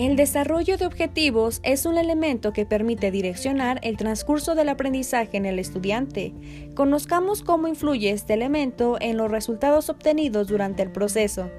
El desarrollo de objetivos es un elemento que permite direccionar el transcurso del aprendizaje en el estudiante. Conozcamos cómo influye este elemento en los resultados obtenidos durante el proceso.